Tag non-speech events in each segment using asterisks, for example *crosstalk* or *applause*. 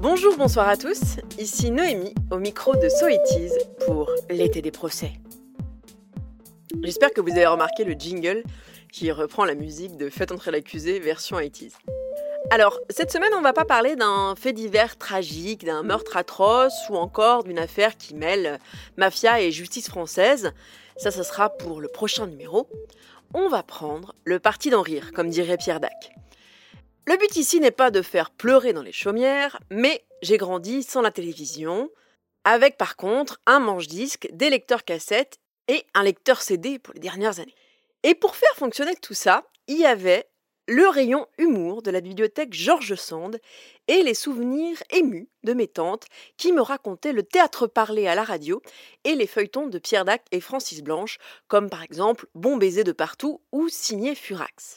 Bonjour, bonsoir à tous, ici Noémie au micro de So It Is pour l'été des procès. J'espère que vous avez remarqué le jingle qui reprend la musique de Faites entrer l'accusé version 80 Alors, cette semaine, on va pas parler d'un fait divers tragique, d'un meurtre atroce ou encore d'une affaire qui mêle mafia et justice française. Ça, ce sera pour le prochain numéro. On va prendre le parti d'en rire, comme dirait Pierre Dac. Le but ici n'est pas de faire pleurer dans les chaumières, mais j'ai grandi sans la télévision, avec par contre un manche-disque, des lecteurs cassettes et un lecteur CD pour les dernières années. Et pour faire fonctionner tout ça, il y avait le rayon humour de la bibliothèque Georges Sand et les souvenirs émus de mes tantes qui me racontaient le théâtre parlé à la radio et les feuilletons de Pierre Dac et Francis Blanche, comme par exemple Bon baiser de partout ou Signé Furax.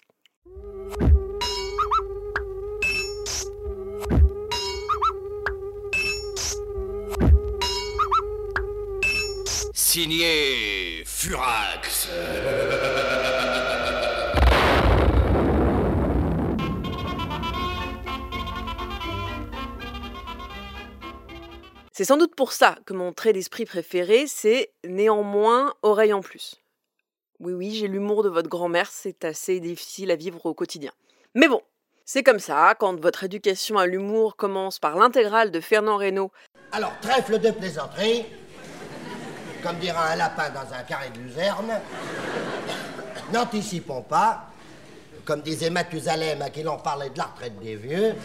Signé Furax. C'est sans doute pour ça que mon trait d'esprit préféré, c'est néanmoins oreille en plus. Oui, oui, j'ai l'humour de votre grand-mère, c'est assez difficile à vivre au quotidien. Mais bon, c'est comme ça, quand votre éducation à l'humour commence par l'intégrale de Fernand Reynaud. Alors, trèfle de plaisanterie, comme dira un lapin dans un carré de luzerne. N'anticipons pas, comme disait Mathusalem à qui l'on parlait de la retraite des vieux.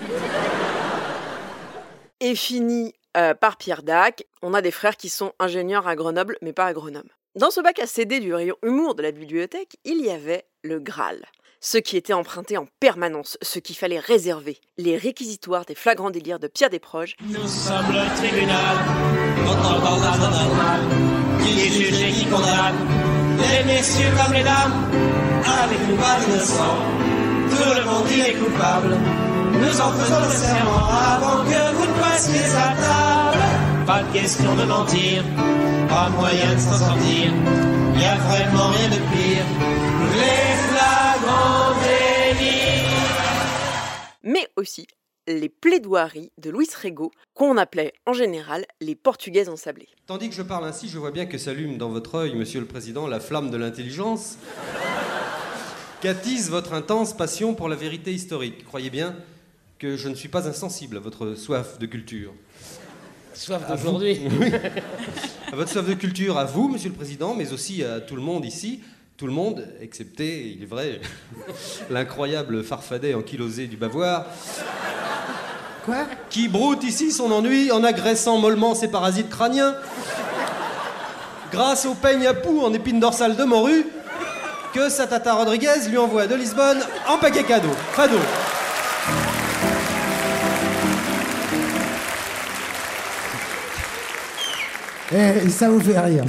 Et fini euh, par Pierre Dac, on a des frères qui sont ingénieurs à Grenoble, mais pas à Grenoble. Dans ce bac à CD du rayon humour de la bibliothèque, il y avait le Graal. Ce qui était emprunté en permanence, ce qu'il fallait réserver, les réquisitoires des flagrants délires de Pierre Desproges, Nous sommes le tribunal, messieurs comme les dames, avec nous pas d'innocents, tout le monde y est coupable. Nous en faisons le serment avant que vous ne passiez à table. Pas de question de mentir, pas moyen de s'en sortir, y a vraiment rien de pire. Les flagrants délits. mais aussi les plaidoiries de Louis Rego, qu'on appelait en général les Portugaises ensablées. Tandis que je parle ainsi, je vois bien que s'allume dans votre œil, monsieur le président, la flamme de l'intelligence, *laughs* qu'attise votre intense passion pour la vérité historique. Croyez bien que je ne suis pas insensible à votre soif de culture. Soif d'aujourd'hui. *laughs* Oui. À votre soif de culture, à vous, monsieur le président, mais aussi à tout le monde ici. Tout le monde, excepté, il est vrai, *laughs* l'incroyable farfadet ankylosé du bavoir. Quoi Qui broute ici son ennui en agressant mollement ses parasites crâniens. Grâce au peigne à poux en épine dorsale de morue, que sa tata Rodriguez lui envoie de Lisbonne en paquet cadeau. Fado. Eh, ça vous fait rire.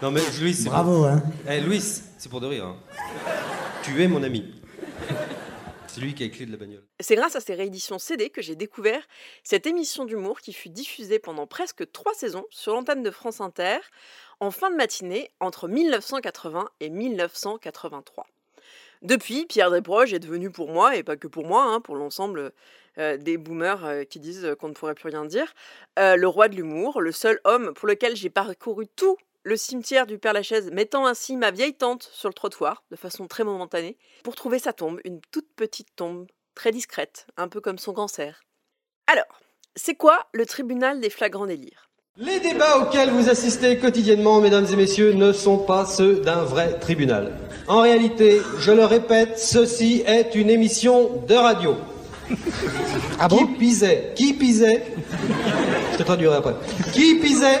Non mais Louis, c'est Bravo, hein. Eh, Louis, c'est pour de rire. hein. Tu es mon ami. C'est lui qui a clés de la bagnole. C'est grâce à ces rééditions CD que j'ai découvert cette émission d'humour qui fut diffusée pendant presque trois saisons sur l'antenne de France Inter en fin de matinée entre 1980 et 1983. Depuis, Pierre Desproges est devenu pour moi, et pas que pour moi, hein, pour l'ensemble euh, des boomers euh, qui disent qu'on ne pourrait plus rien dire, euh, le roi de l'humour, le seul homme pour lequel j'ai parcouru tout le cimetière du Père Lachaise, mettant ainsi ma vieille tante sur le trottoir, de façon très momentanée, pour trouver sa tombe, une toute petite tombe, très discrète, un peu comme son cancer. Alors, c'est quoi le tribunal des flagrants délires? Les débats auxquels vous assistez quotidiennement, mesdames et messieurs, ne sont pas ceux d'un vrai tribunal. En réalité, je le répète, ceci est une émission de radio. Ah qui bon pisait, qui pisait, je te traduirai après, qui pisait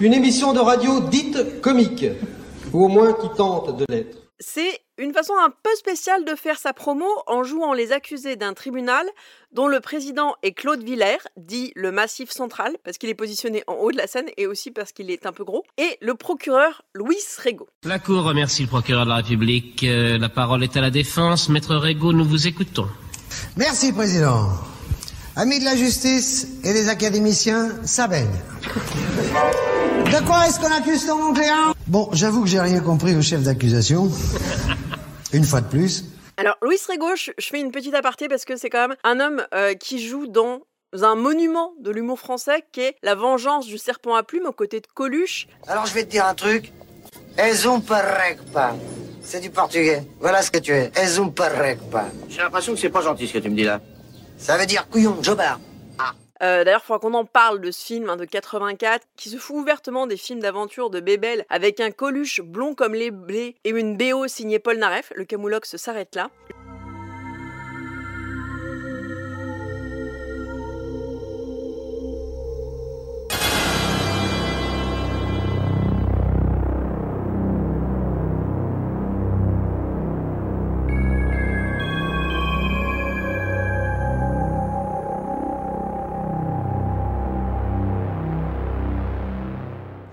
une émission de radio dite comique, ou au moins qui tente de l'être. C'est une façon un peu spéciale de faire sa promo en jouant les accusés d'un tribunal dont le président est Claude Villers, dit le Massif Central, parce qu'il est positionné en haut de la scène et aussi parce qu'il est un peu gros, et le procureur Louis Rego. La Cour remercie le procureur de la République. Euh, la parole est à la défense. Maître Régaud, nous vous écoutons. Merci, Président. Amis de la justice et des académiciens, ça baigne. De quoi est-ce qu'on accuse ton client Bon, j'avoue que j'ai rien compris au chef d'accusation. Une fois de plus. Alors, Louis Rego, je, je fais une petite aparté parce que c'est quand même un homme euh, qui joue dans un monument de l'humour français qui est La vengeance du serpent à plumes aux côtés de Coluche. Alors je vais te dire un truc. Es un pas. C'est du portugais. Voilà ce que tu es. Es un pas. J'ai l'impression que c'est pas gentil ce que tu me dis là. Ça veut dire couillon, jobard. Euh, D'ailleurs, il faudra qu'on en parle de ce film hein, de 84 qui se fout ouvertement des films d'aventure de Bébel avec un Coluche blond comme les blés et une BO signée Paul Naref. Le camoulox s'arrête là.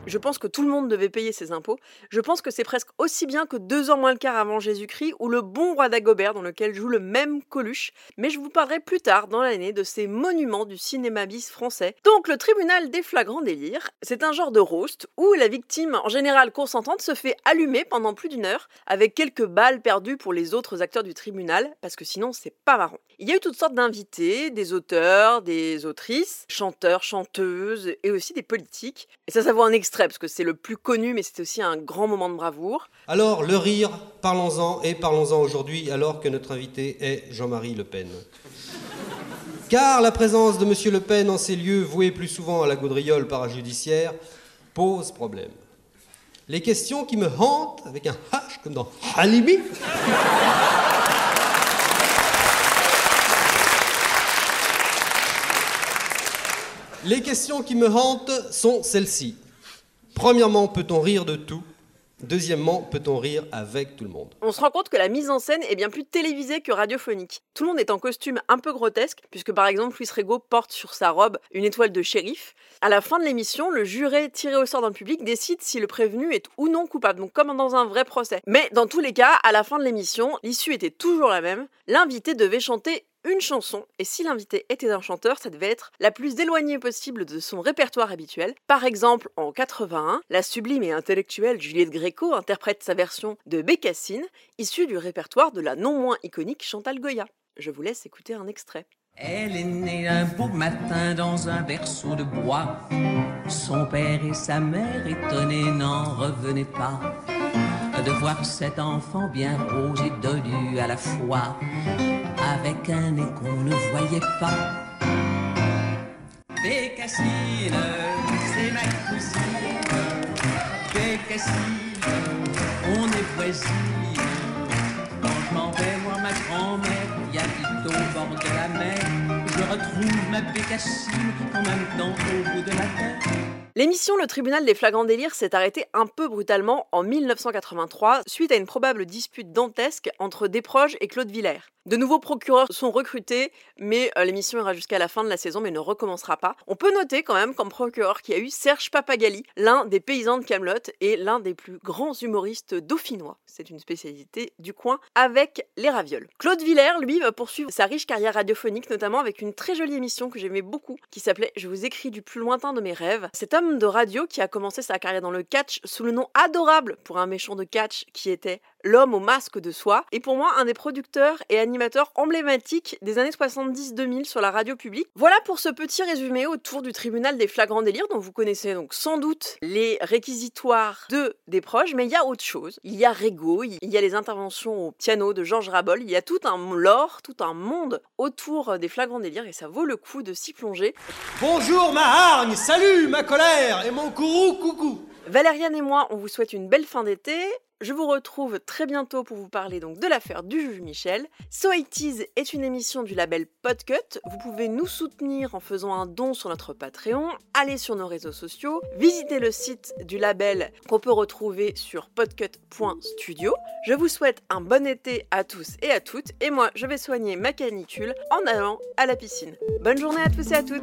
Je pense que tout le monde devait payer ses impôts. Je pense que c'est presque aussi bien que deux ans moins le quart avant Jésus-Christ ou le bon roi d'Agobert dans lequel joue le même Coluche. Mais je vous parlerai plus tard dans l'année de ces monuments du cinéma bis français. Donc le tribunal des flagrants délires, c'est un genre de roast où la victime, en général consentante, se fait allumer pendant plus d'une heure avec quelques balles perdues pour les autres acteurs du tribunal parce que sinon c'est pas marrant. Il y a eu toutes sortes d'invités, des auteurs, des autrices, chanteurs, chanteuses et aussi des politiques. Et ça, ça vaut un extrait parce que c'est le plus connu, mais c'est aussi un grand moment de bravoure. Alors, le rire, parlons-en et parlons-en aujourd'hui alors que notre invité est Jean-Marie Le Pen. *laughs* Car la présence de M. Le Pen en ces lieux voués plus souvent à la gaudriole parajudiciaire pose problème. Les questions qui me hantent, avec un H comme dans Halimi, *laughs* Les questions qui me hantent sont celles-ci. Premièrement, peut-on rire de tout? Deuxièmement, peut-on rire avec tout le monde? On se rend compte que la mise en scène est bien plus télévisée que radiophonique. Tout le monde est en costume un peu grotesque, puisque par exemple Luis Rego porte sur sa robe une étoile de shérif. À la fin de l'émission, le juré tiré au sort dans le public décide si le prévenu est ou non coupable, donc comme dans un vrai procès. Mais dans tous les cas, à la fin de l'émission, l'issue était toujours la même. L'invité devait chanter une chanson, et si l'invité était un chanteur, ça devait être la plus éloignée possible de son répertoire habituel. Par exemple, en 81, la sublime et intellectuelle Juliette Gréco interprète sa version de Bécassine, issue du répertoire de la non moins iconique Chantal Goya. Je vous laisse écouter un extrait. Elle est née un beau matin dans un berceau de bois. Son père et sa mère étonnés n'en revenaient pas de voir cet enfant bien rose et dodu à la fois, avec un nez qu'on ne voyait pas. Bécassine, c'est ma cousine. Bécassine, on est voisines. Quand je m'en vais voir ma grand-mère qui habite au bord de la mer, je retrouve ma bécassine en même temps au bout de la terre. L'émission Le Tribunal des flagrants délires s'est arrêtée un peu brutalement en 1983 suite à une probable dispute dantesque entre Desproges et Claude Villers. De nouveaux procureurs sont recrutés, mais euh, l'émission ira jusqu'à la fin de la saison mais ne recommencera pas. On peut noter quand même comme procureur qu'il y a eu Serge Papagali, l'un des paysans de Camelot et l'un des plus grands humoristes dauphinois. C'est une spécialité du coin avec les ravioles. Claude Villers, lui, va poursuivre sa riche carrière radiophonique, notamment avec une très jolie émission que j'aimais beaucoup, qui s'appelait Je vous écris du plus lointain de mes rêves. Cet homme de radio qui a commencé sa carrière dans le catch sous le nom adorable pour un méchant de catch qui était l'homme au masque de soie, et pour moi un des producteurs et animateurs emblématiques des années 70-2000 sur la radio publique. Voilà pour ce petit résumé autour du tribunal des flagrants délires dont vous connaissez donc sans doute les réquisitoires de des proches, mais il y a autre chose. Il y a Rego, il y a les interventions au piano de Georges Rabol, il y a tout un lore, tout un monde autour des flagrants délires et ça vaut le coup de s'y plonger. Bonjour ma hargne, salut ma colère et mon courroux coucou Valériane et moi, on vous souhaite une belle fin d'été. Je vous retrouve très bientôt pour vous parler donc de l'affaire du juge Michel. So It est une émission du label Podcut. Vous pouvez nous soutenir en faisant un don sur notre Patreon, allez sur nos réseaux sociaux, visitez le site du label qu'on peut retrouver sur podcut.studio. Je vous souhaite un bon été à tous et à toutes et moi je vais soigner ma canicule en allant à la piscine. Bonne journée à tous et à toutes.